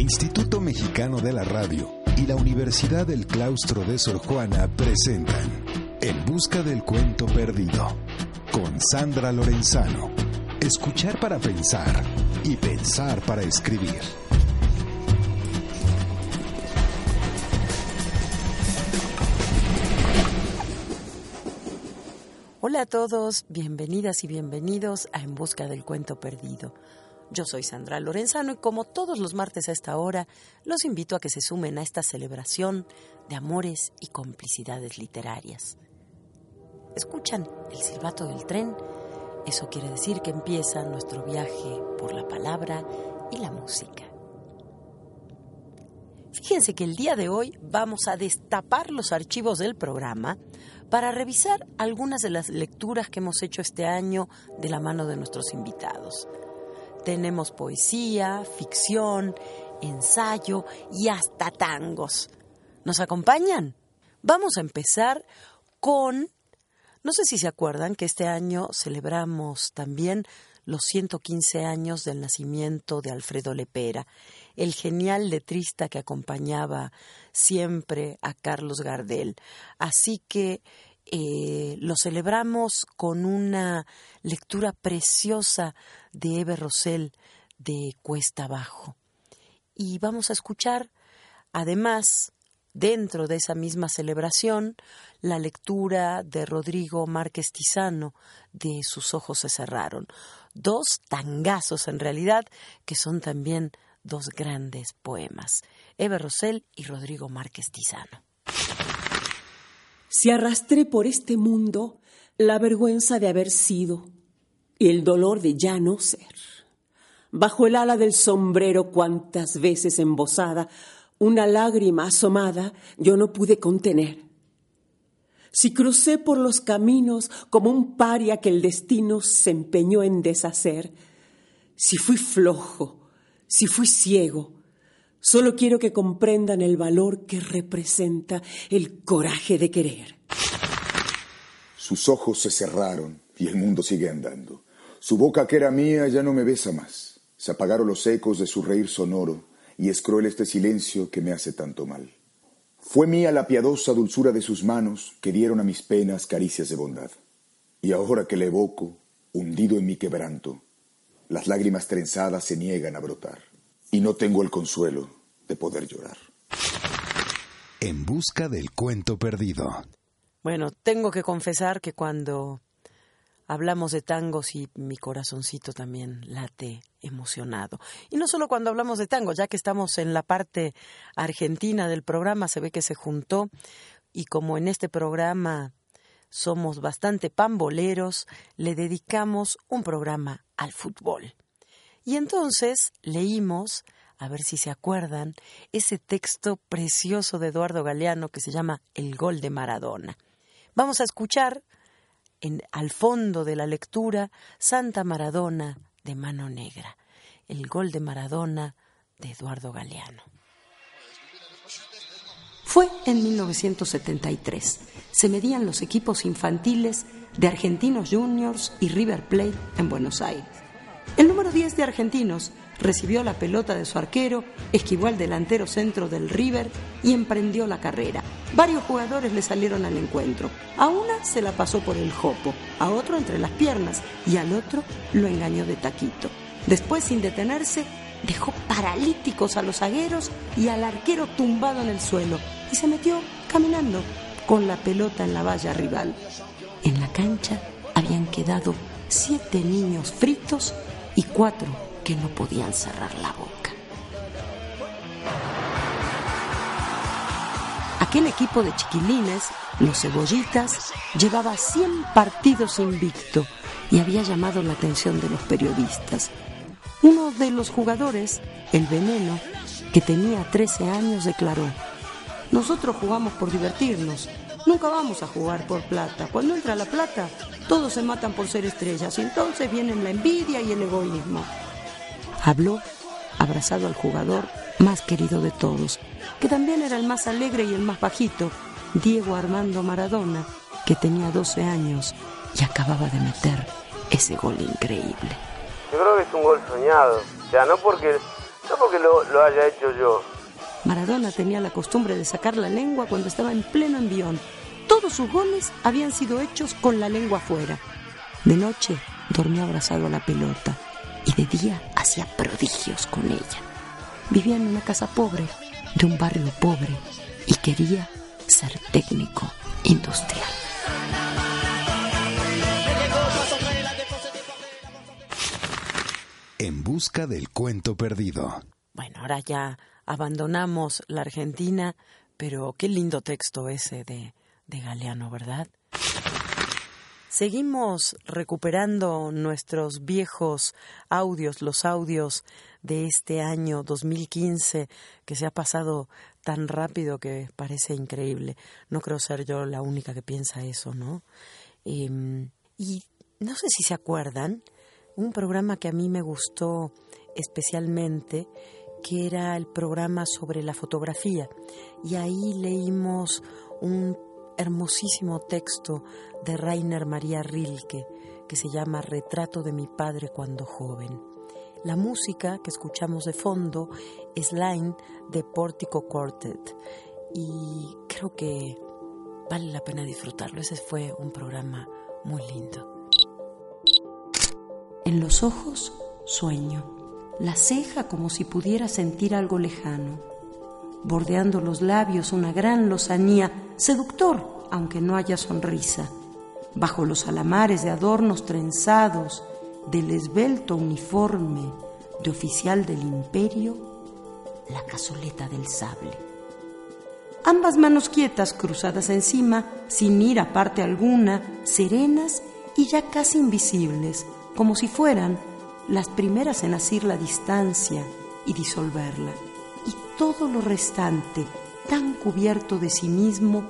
Instituto Mexicano de la Radio y la Universidad del Claustro de Sor Juana presentan En Busca del Cuento Perdido con Sandra Lorenzano. Escuchar para pensar y pensar para escribir. Hola a todos, bienvenidas y bienvenidos a En Busca del Cuento Perdido. Yo soy Sandra Lorenzano y como todos los martes a esta hora, los invito a que se sumen a esta celebración de amores y complicidades literarias. ¿Escuchan el silbato del tren? Eso quiere decir que empieza nuestro viaje por la palabra y la música. Fíjense que el día de hoy vamos a destapar los archivos del programa para revisar algunas de las lecturas que hemos hecho este año de la mano de nuestros invitados. Tenemos poesía, ficción, ensayo y hasta tangos. ¿Nos acompañan? Vamos a empezar con... No sé si se acuerdan que este año celebramos también los 115 años del nacimiento de Alfredo Lepera, el genial letrista que acompañaba siempre a Carlos Gardel. Así que eh, lo celebramos con una lectura preciosa de Eve Rosell de Cuesta Abajo. Y vamos a escuchar, además, dentro de esa misma celebración, la lectura de Rodrigo Márquez Tizano de Sus ojos se cerraron. Dos tangazos en realidad, que son también dos grandes poemas. Eve Rosell y Rodrigo Márquez Tizano. Si arrastré por este mundo la vergüenza de haber sido y el dolor de ya no ser. Bajo el ala del sombrero cuantas veces embosada, una lágrima asomada yo no pude contener. Si crucé por los caminos como un paria que el destino se empeñó en deshacer, si fui flojo, si fui ciego, Solo quiero que comprendan el valor que representa el coraje de querer. Sus ojos se cerraron y el mundo sigue andando. Su boca que era mía ya no me besa más. Se apagaron los ecos de su reír sonoro y es cruel este silencio que me hace tanto mal. Fue mía la piadosa dulzura de sus manos que dieron a mis penas caricias de bondad. Y ahora que le evoco, hundido en mi quebranto, las lágrimas trenzadas se niegan a brotar y no tengo el consuelo de poder llorar. En busca del cuento perdido. Bueno, tengo que confesar que cuando hablamos de tangos y mi corazoncito también late emocionado. Y no solo cuando hablamos de tango, ya que estamos en la parte argentina del programa, se ve que se juntó y como en este programa somos bastante pamboleros, le dedicamos un programa al fútbol. Y entonces leímos, a ver si se acuerdan, ese texto precioso de Eduardo Galeano que se llama El gol de Maradona. Vamos a escuchar en, al fondo de la lectura Santa Maradona de Mano Negra, el gol de Maradona de Eduardo Galeano. Fue en 1973. Se medían los equipos infantiles de Argentinos Juniors y River Plate en Buenos Aires. El número 10 de Argentinos recibió la pelota de su arquero, esquivó al delantero centro del River y emprendió la carrera. Varios jugadores le salieron al encuentro. A una se la pasó por el jopo, a otro entre las piernas y al otro lo engañó de taquito. Después, sin detenerse, dejó paralíticos a los zagueros y al arquero tumbado en el suelo y se metió caminando con la pelota en la valla rival. En la cancha habían quedado siete niños fritos y cuatro que no podían cerrar la boca. Aquel equipo de chiquilines, los cebollitas, llevaba 100 partidos invicto y había llamado la atención de los periodistas. Uno de los jugadores, el veneno, que tenía 13 años, declaró, nosotros jugamos por divertirnos, nunca vamos a jugar por plata. Cuando entra la plata, todos se matan por ser estrellas y entonces vienen la envidia y el egoísmo. Habló abrazado al jugador más querido de todos, que también era el más alegre y el más bajito, Diego Armando Maradona, que tenía 12 años y acababa de meter ese gol increíble. Yo creo que es un gol soñado, sea, no porque, no porque lo, lo haya hecho yo. Maradona tenía la costumbre de sacar la lengua cuando estaba en pleno envión. Todos sus goles habían sido hechos con la lengua afuera. De noche dormía abrazado a la pelota y de día hacía prodigios con ella. Vivía en una casa pobre, de un barrio pobre, y quería ser técnico industrial. En busca del cuento perdido. Bueno, ahora ya abandonamos la Argentina, pero qué lindo texto ese de, de Galeano, ¿verdad? Seguimos recuperando nuestros viejos audios, los audios de este año 2015 que se ha pasado tan rápido que parece increíble. No creo ser yo la única que piensa eso, ¿no? Em, y no sé si se acuerdan, un programa que a mí me gustó especialmente, que era el programa sobre la fotografía. Y ahí leímos un hermosísimo texto de Rainer María Rilke que se llama Retrato de mi padre cuando joven. La música que escuchamos de fondo es Line de Portico Quartet y creo que vale la pena disfrutarlo. Ese fue un programa muy lindo. En los ojos, sueño. La ceja como si pudiera sentir algo lejano. Bordeando los labios una gran lozanía, seductor, aunque no haya sonrisa. Bajo los alamares de adornos trenzados, del esbelto uniforme de oficial del imperio, la cazoleta del sable. Ambas manos quietas, cruzadas encima, sin ir a parte alguna, serenas y ya casi invisibles, como si fueran las primeras en asir la distancia y disolverla, y todo lo restante tan cubierto de sí mismo,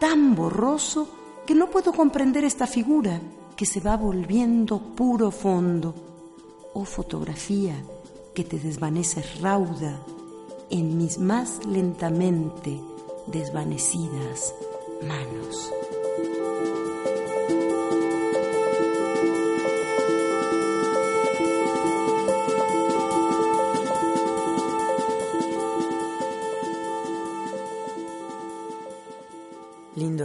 tan borroso, que no puedo comprender esta figura que se va volviendo puro fondo, oh fotografía que te desvaneces rauda en mis más lentamente desvanecidas manos.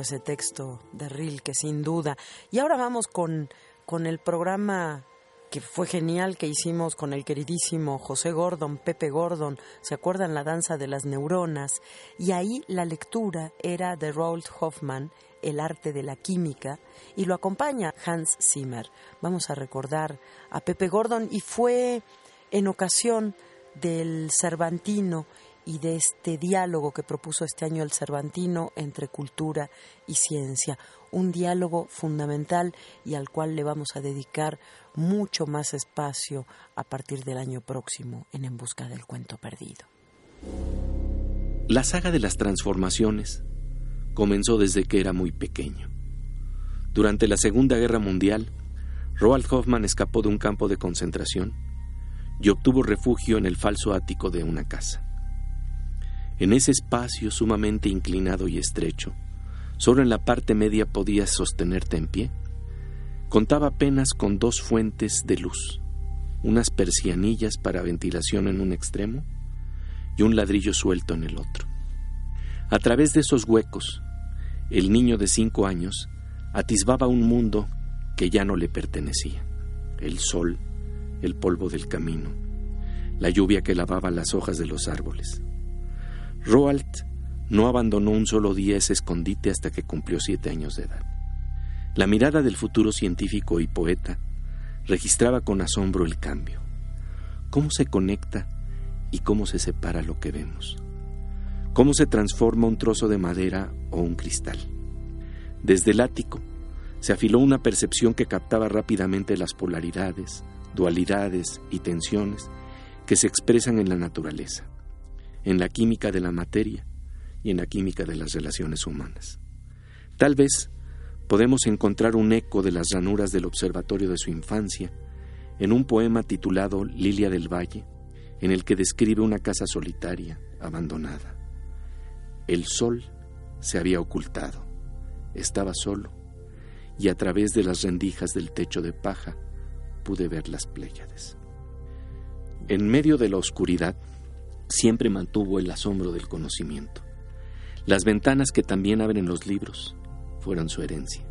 Ese texto de Rilke, sin duda. Y ahora vamos con, con el programa que fue genial que hicimos con el queridísimo José Gordon, Pepe Gordon, ¿se acuerdan la danza de las neuronas? Y ahí la lectura era de Roald Hoffman, El arte de la química, y lo acompaña Hans Zimmer. Vamos a recordar a Pepe Gordon y fue en ocasión del Cervantino y de este diálogo que propuso este año el Cervantino entre cultura y ciencia, un diálogo fundamental y al cual le vamos a dedicar mucho más espacio a partir del año próximo en En Busca del Cuento Perdido. La saga de las transformaciones comenzó desde que era muy pequeño. Durante la Segunda Guerra Mundial, Roald Hoffman escapó de un campo de concentración y obtuvo refugio en el falso ático de una casa. En ese espacio sumamente inclinado y estrecho, solo en la parte media podías sostenerte en pie. Contaba apenas con dos fuentes de luz, unas persianillas para ventilación en un extremo y un ladrillo suelto en el otro. A través de esos huecos, el niño de cinco años atisbaba un mundo que ya no le pertenecía. El sol, el polvo del camino, la lluvia que lavaba las hojas de los árboles. Roald no abandonó un solo día ese escondite hasta que cumplió siete años de edad. La mirada del futuro científico y poeta registraba con asombro el cambio. ¿Cómo se conecta y cómo se separa lo que vemos? ¿Cómo se transforma un trozo de madera o un cristal? Desde el ático se afiló una percepción que captaba rápidamente las polaridades, dualidades y tensiones que se expresan en la naturaleza, en la química de la materia y en la química de las relaciones humanas. Tal vez podemos encontrar un eco de las ranuras del observatorio de su infancia en un poema titulado Lilia del Valle, en el que describe una casa solitaria, abandonada. El sol se había ocultado, estaba solo, y a través de las rendijas del techo de paja pude ver las Pléyades. En medio de la oscuridad, siempre mantuvo el asombro del conocimiento. Las ventanas que también abren los libros fueron su herencia.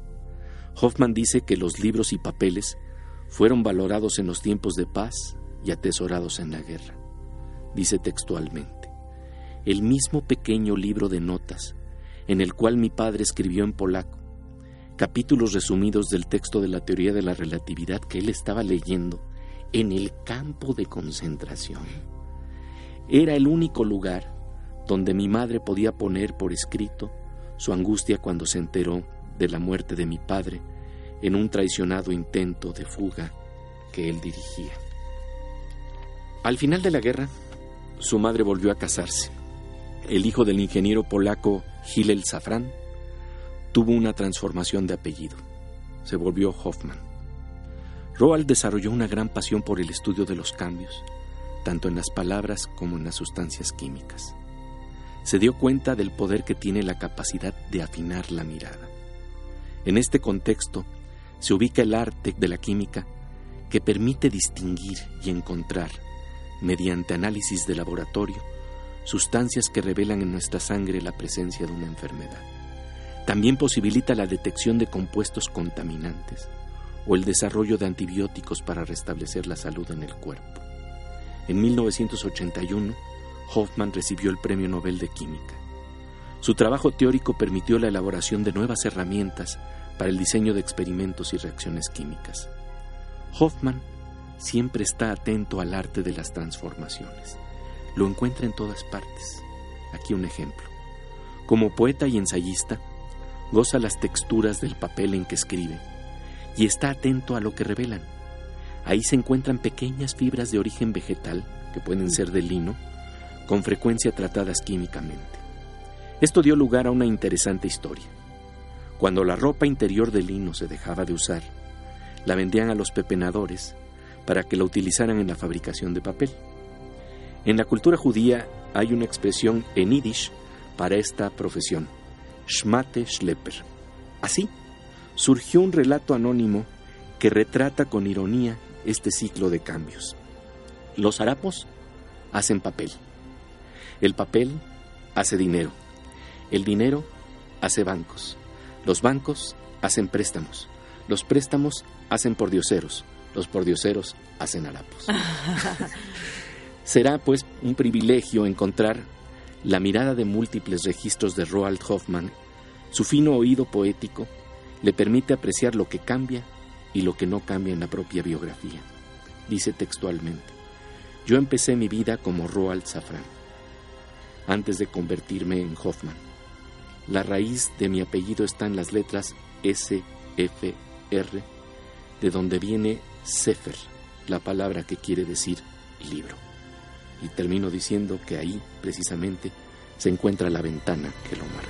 Hoffman dice que los libros y papeles fueron valorados en los tiempos de paz y atesorados en la guerra. Dice textualmente, el mismo pequeño libro de notas en el cual mi padre escribió en polaco capítulos resumidos del texto de la teoría de la relatividad que él estaba leyendo en el campo de concentración. Era el único lugar donde mi madre podía poner por escrito su angustia cuando se enteró de la muerte de mi padre en un traicionado intento de fuga que él dirigía. Al final de la guerra, su madre volvió a casarse. El hijo del ingeniero polaco Hillel Safran tuvo una transformación de apellido. Se volvió Hoffman. Roald desarrolló una gran pasión por el estudio de los cambios, tanto en las palabras como en las sustancias químicas. Se dio cuenta del poder que tiene la capacidad de afinar la mirada. En este contexto se ubica el arte de la química que permite distinguir y encontrar, mediante análisis de laboratorio, sustancias que revelan en nuestra sangre la presencia de una enfermedad. También posibilita la detección de compuestos contaminantes o el desarrollo de antibióticos para restablecer la salud en el cuerpo. En 1981, Hoffman recibió el Premio Nobel de Química. Su trabajo teórico permitió la elaboración de nuevas herramientas para el diseño de experimentos y reacciones químicas. Hoffman siempre está atento al arte de las transformaciones. Lo encuentra en todas partes. Aquí un ejemplo. Como poeta y ensayista, goza las texturas del papel en que escribe y está atento a lo que revelan. Ahí se encuentran pequeñas fibras de origen vegetal, que pueden ser de lino, con frecuencia tratadas químicamente. Esto dio lugar a una interesante historia. Cuando la ropa interior de lino se dejaba de usar, la vendían a los pepenadores para que la utilizaran en la fabricación de papel. En la cultura judía hay una expresión en yiddish para esta profesión, Schmate Schlepper. Así, surgió un relato anónimo que retrata con ironía este ciclo de cambios. Los harapos hacen papel. El papel hace dinero. El dinero hace bancos. Los bancos hacen préstamos. Los préstamos hacen pordioseros. Los pordioseros hacen harapos. Será pues un privilegio encontrar la mirada de múltiples registros de Roald Hoffman, su fino oído poético, le permite apreciar lo que cambia y lo que no cambia en la propia biografía. Dice textualmente, yo empecé mi vida como Roald Safran, antes de convertirme en Hoffman. La raíz de mi apellido está en las letras S, F, R, de donde viene Sefer, la palabra que quiere decir libro y termino diciendo que ahí, precisamente, se encuentra la ventana que lo marca.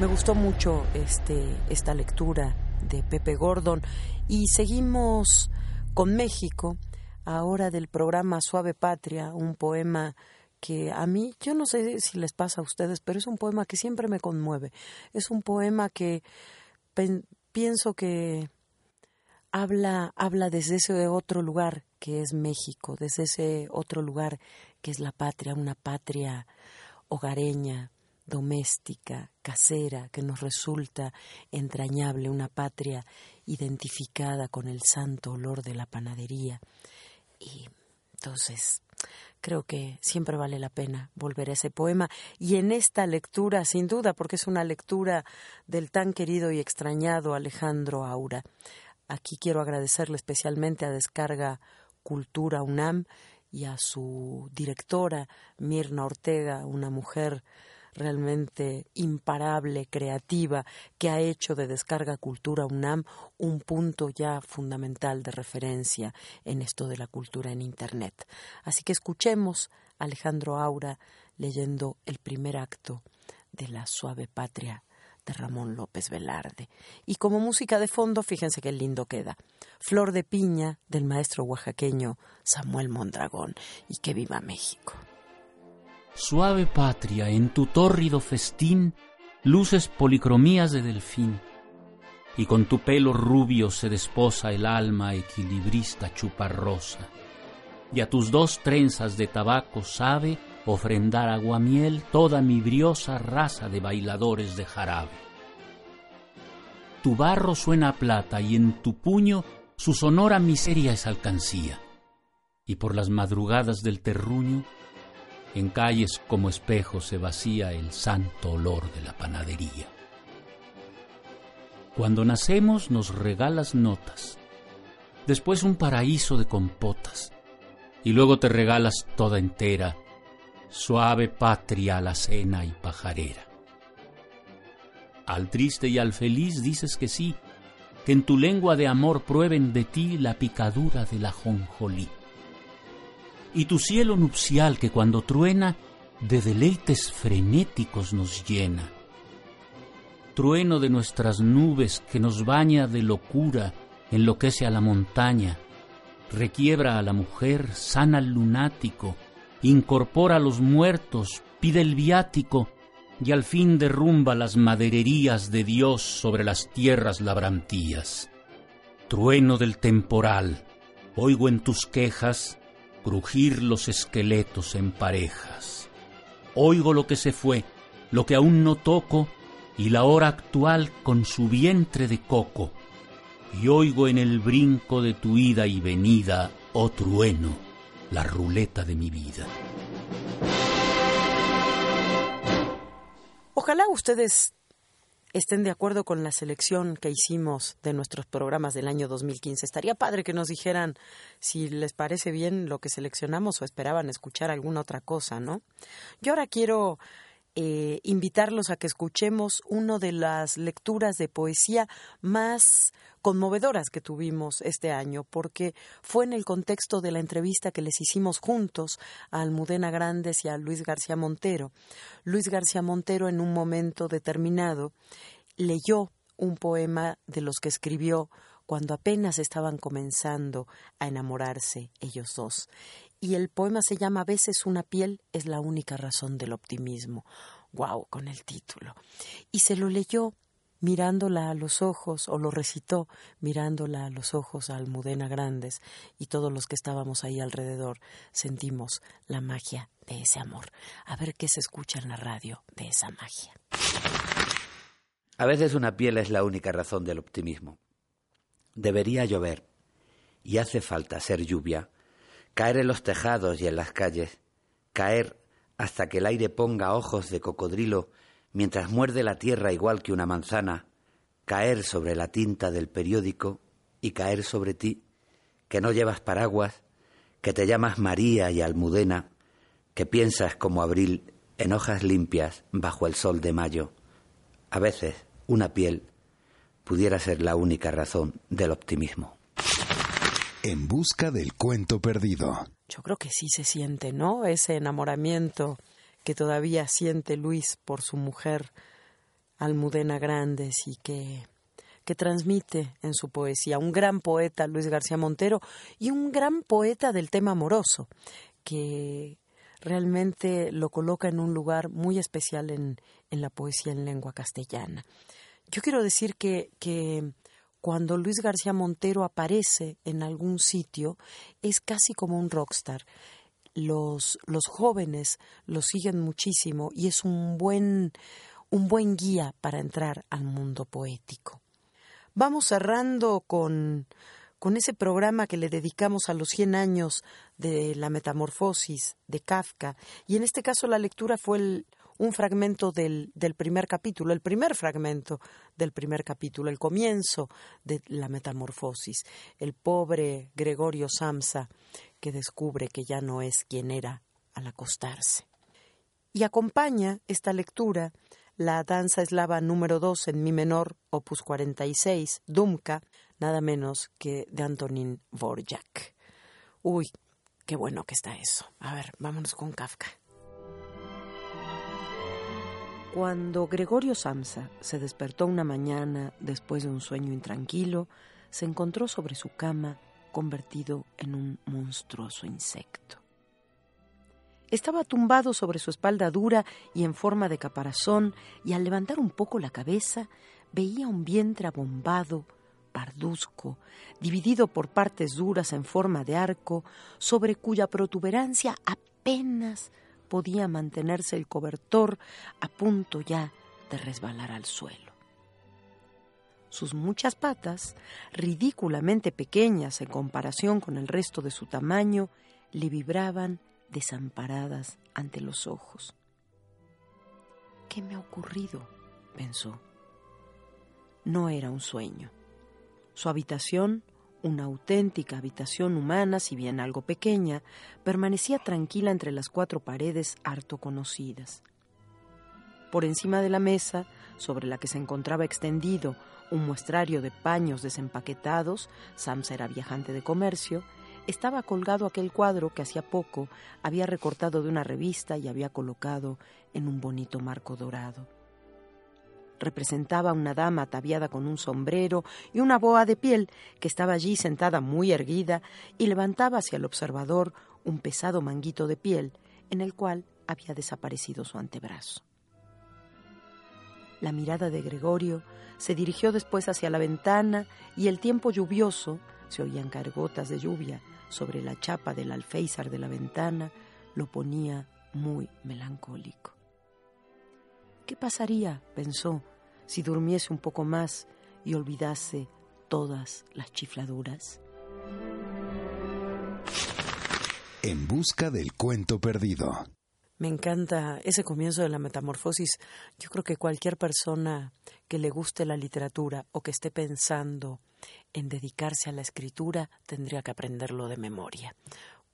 Me gustó mucho este, esta lectura de Pepe Gordon y seguimos con México, ahora del programa Suave Patria, un poema que a mí, yo no sé si les pasa a ustedes, pero es un poema que siempre me conmueve. Es un poema que pienso que habla, habla desde ese otro lugar que es México, desde ese otro lugar que es la patria, una patria hogareña, doméstica, casera, que nos resulta entrañable, una patria identificada con el santo olor de la panadería. Y entonces creo que siempre vale la pena volver a ese poema y en esta lectura, sin duda, porque es una lectura del tan querido y extrañado Alejandro Aura. Aquí quiero agradecerle especialmente a Descarga Cultura UNAM y a su directora, Mirna Ortega, una mujer realmente imparable, creativa, que ha hecho de Descarga Cultura UNAM un punto ya fundamental de referencia en esto de la cultura en Internet. Así que escuchemos a Alejandro Aura leyendo el primer acto de La Suave Patria de Ramón López Velarde. Y como música de fondo, fíjense qué lindo queda. Flor de piña del maestro oaxaqueño Samuel Mondragón. Y que viva México. Suave patria, en tu tórrido festín, luces policromías de delfín, y con tu pelo rubio se desposa el alma equilibrista chuparrosa, y a tus dos trenzas de tabaco sabe ofrendar aguamiel toda mi briosa raza de bailadores de jarabe. Tu barro suena a plata y en tu puño su sonora miseria es alcancía, y por las madrugadas del terruño, en calles como espejo se vacía el santo olor de la panadería. Cuando nacemos nos regalas notas, después un paraíso de compotas, y luego te regalas toda entera suave patria la cena y pajarera. Al triste y al feliz dices que sí, que en tu lengua de amor prueben de ti la picadura de la jonjolí. Y tu cielo nupcial que cuando truena, de deleites frenéticos nos llena. Trueno de nuestras nubes que nos baña de locura, enloquece a la montaña, requiebra a la mujer, sana al lunático, incorpora a los muertos, pide el viático y al fin derrumba las madererías de Dios sobre las tierras labrantías. Trueno del temporal, oigo en tus quejas crujir los esqueletos en parejas. Oigo lo que se fue, lo que aún no toco, y la hora actual con su vientre de coco. Y oigo en el brinco de tu ida y venida, oh trueno, la ruleta de mi vida. Ojalá ustedes estén de acuerdo con la selección que hicimos de nuestros programas del año 2015. Estaría padre que nos dijeran si les parece bien lo que seleccionamos o esperaban escuchar alguna otra cosa, ¿no? Yo ahora quiero eh, invitarlos a que escuchemos una de las lecturas de poesía más conmovedoras que tuvimos este año, porque fue en el contexto de la entrevista que les hicimos juntos a Almudena Grandes y a Luis García Montero. Luis García Montero en un momento determinado leyó un poema de los que escribió cuando apenas estaban comenzando a enamorarse ellos dos y el poema se llama A veces una piel es la única razón del optimismo. ¡Wow! con el título. Y se lo leyó mirándola a los ojos, o lo recitó mirándola a los ojos a Almudena Grandes, y todos los que estábamos ahí alrededor sentimos la magia de ese amor. A ver qué se escucha en la radio de esa magia. A veces una piel es la única razón del optimismo. Debería llover, y hace falta ser lluvia caer en los tejados y en las calles, caer hasta que el aire ponga ojos de cocodrilo mientras muerde la tierra igual que una manzana, caer sobre la tinta del periódico y caer sobre ti, que no llevas paraguas, que te llamas María y Almudena, que piensas como abril en hojas limpias bajo el sol de mayo. A veces una piel pudiera ser la única razón del optimismo. En busca del cuento perdido. Yo creo que sí se siente, ¿no? Ese enamoramiento que todavía siente Luis por su mujer Almudena Grandes y que, que transmite en su poesía. Un gran poeta, Luis García Montero, y un gran poeta del tema amoroso, que realmente lo coloca en un lugar muy especial en, en la poesía en lengua castellana. Yo quiero decir que, que cuando Luis García Montero aparece en algún sitio, es casi como un rockstar. Los, los jóvenes lo siguen muchísimo y es un buen, un buen guía para entrar al mundo poético. Vamos cerrando con, con ese programa que le dedicamos a los 100 años de la metamorfosis de Kafka, y en este caso la lectura fue el, un fragmento del, del primer capítulo, el primer fragmento del primer capítulo, el comienzo de la metamorfosis, el pobre Gregorio Samsa que descubre que ya no es quien era al acostarse. Y acompaña esta lectura la danza eslava número 2 en mi menor, opus 46, Dumka, nada menos que de Antonín Vorjak. Uy, qué bueno que está eso. A ver, vámonos con Kafka. Cuando Gregorio Samsa se despertó una mañana después de un sueño intranquilo, se encontró sobre su cama convertido en un monstruoso insecto. Estaba tumbado sobre su espalda dura y en forma de caparazón, y al levantar un poco la cabeza veía un vientre abombado, parduzco, dividido por partes duras en forma de arco, sobre cuya protuberancia apenas podía mantenerse el cobertor a punto ya de resbalar al suelo. Sus muchas patas, ridículamente pequeñas en comparación con el resto de su tamaño, le vibraban desamparadas ante los ojos. ¿Qué me ha ocurrido? pensó. No era un sueño. Su habitación, una auténtica habitación humana, si bien algo pequeña, permanecía tranquila entre las cuatro paredes harto conocidas. Por encima de la mesa, sobre la que se encontraba extendido un muestrario de paños desempaquetados, Sams era viajante de comercio, estaba colgado aquel cuadro que hacía poco había recortado de una revista y había colocado en un bonito marco dorado. Representaba una dama ataviada con un sombrero y una boa de piel que estaba allí sentada muy erguida y levantaba hacia el observador un pesado manguito de piel en el cual había desaparecido su antebrazo. La mirada de Gregorio se dirigió después hacia la ventana y el tiempo lluvioso, se oían caer gotas de lluvia sobre la chapa del alféizar de la ventana, lo ponía muy melancólico. ¿Qué pasaría, pensó, si durmiese un poco más y olvidase todas las chifladuras? En busca del cuento perdido. Me encanta ese comienzo de la metamorfosis. Yo creo que cualquier persona que le guste la literatura o que esté pensando en dedicarse a la escritura tendría que aprenderlo de memoria,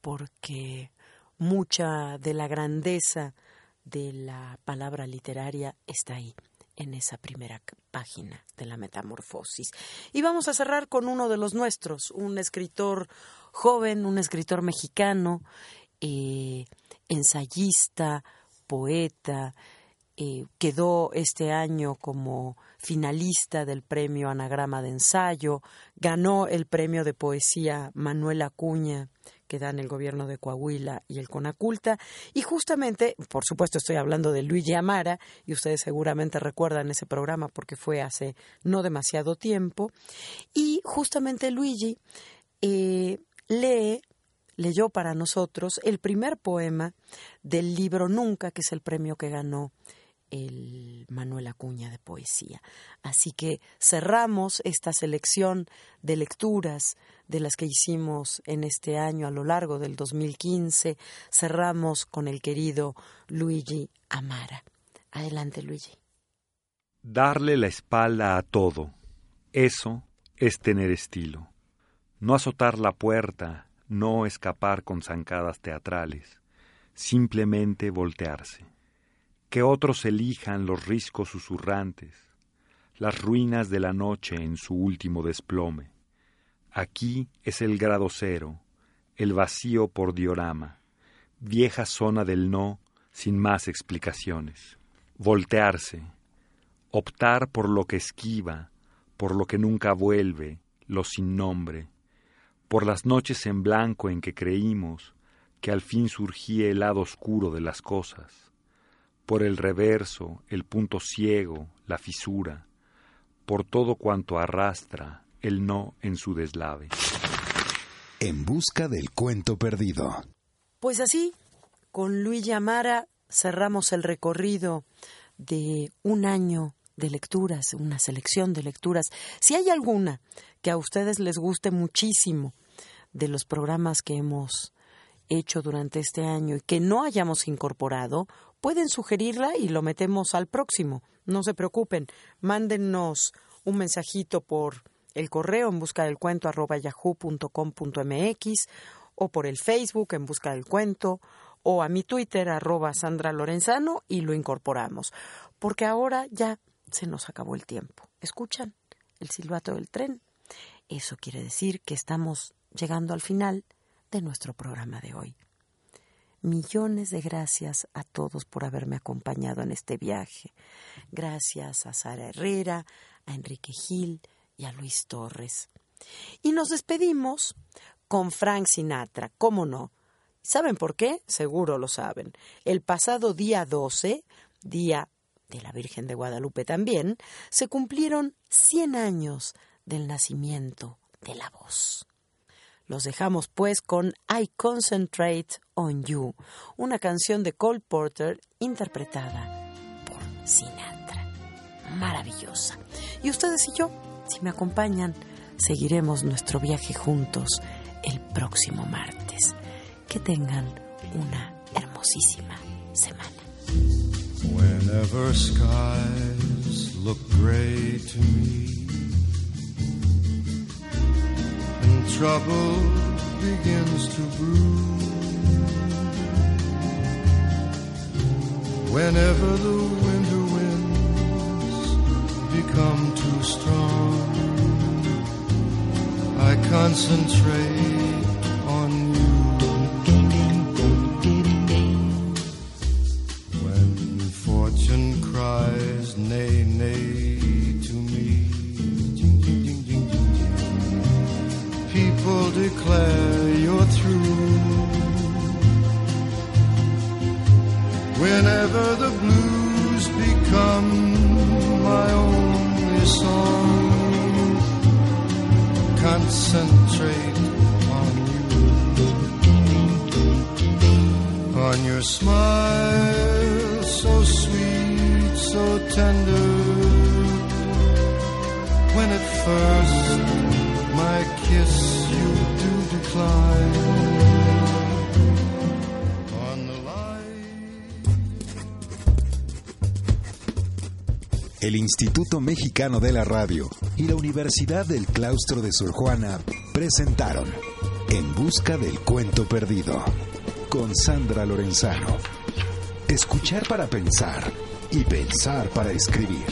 porque mucha de la grandeza de la palabra literaria está ahí en esa primera página de la metamorfosis. Y vamos a cerrar con uno de los nuestros, un escritor joven, un escritor mexicano, eh, ensayista, poeta, eh, quedó este año como finalista del premio Anagrama de Ensayo, ganó el premio de poesía Manuel Acuña que dan el gobierno de Coahuila y el Conaculta. Y justamente, por supuesto, estoy hablando de Luigi Amara, y ustedes seguramente recuerdan ese programa porque fue hace no demasiado tiempo. Y justamente Luigi eh, lee leyó para nosotros el primer poema del libro Nunca, que es el premio que ganó el Manuel Acuña de poesía. Así que cerramos esta selección de lecturas de las que hicimos en este año a lo largo del 2015. Cerramos con el querido Luigi Amara. Adelante, Luigi. Darle la espalda a todo. Eso es tener estilo. No azotar la puerta, no escapar con zancadas teatrales, simplemente voltearse. Que otros elijan los riscos susurrantes, las ruinas de la noche en su último desplome. Aquí es el grado cero, el vacío por diorama, vieja zona del no sin más explicaciones. Voltearse, optar por lo que esquiva, por lo que nunca vuelve, lo sin nombre, por las noches en blanco en que creímos que al fin surgía el lado oscuro de las cosas, por el reverso, el punto ciego, la fisura, por todo cuanto arrastra el no en su deslave. En busca del cuento perdido. Pues así, con Luis Amara cerramos el recorrido de un año de lecturas, una selección de lecturas. Si hay alguna que a ustedes les guste muchísimo de los programas que hemos hecho durante este año y que no hayamos incorporado, pueden sugerirla y lo metemos al próximo. No se preocupen, mándennos un mensajito por el correo en busca del cuento arroba yahoo.com.mx o por el Facebook en busca del cuento o a mi Twitter arroba Sandra Lorenzano y lo incorporamos. Porque ahora ya se nos acabó el tiempo. ¿Escuchan el silbato del tren? Eso quiere decir que estamos llegando al final de nuestro programa de hoy. Millones de gracias a todos por haberme acompañado en este viaje. Gracias a Sara Herrera, a Enrique Gil y a Luis Torres. Y nos despedimos con Frank Sinatra, ¿cómo no? ¿Saben por qué? Seguro lo saben. El pasado día 12, día de la Virgen de Guadalupe también, se cumplieron 100 años del nacimiento de la voz. Los dejamos pues con I Concentrate on You, una canción de Cole Porter interpretada por Sinatra. Maravillosa. Y ustedes y yo, si me acompañan, seguiremos nuestro viaje juntos el próximo martes. Que tengan una hermosísima semana. Whenever skies look gray to me and trouble begins to whenever the winter winds become too strong, I concentrate concentrate on you, on your smile, so sweet, so tender. When at first my kiss you do decline. El Instituto Mexicano de la Radio y la Universidad del Claustro de Sor Juana presentaron En Busca del Cuento Perdido con Sandra Lorenzano. Escuchar para pensar y pensar para escribir.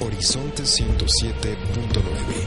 Horizonte 107.9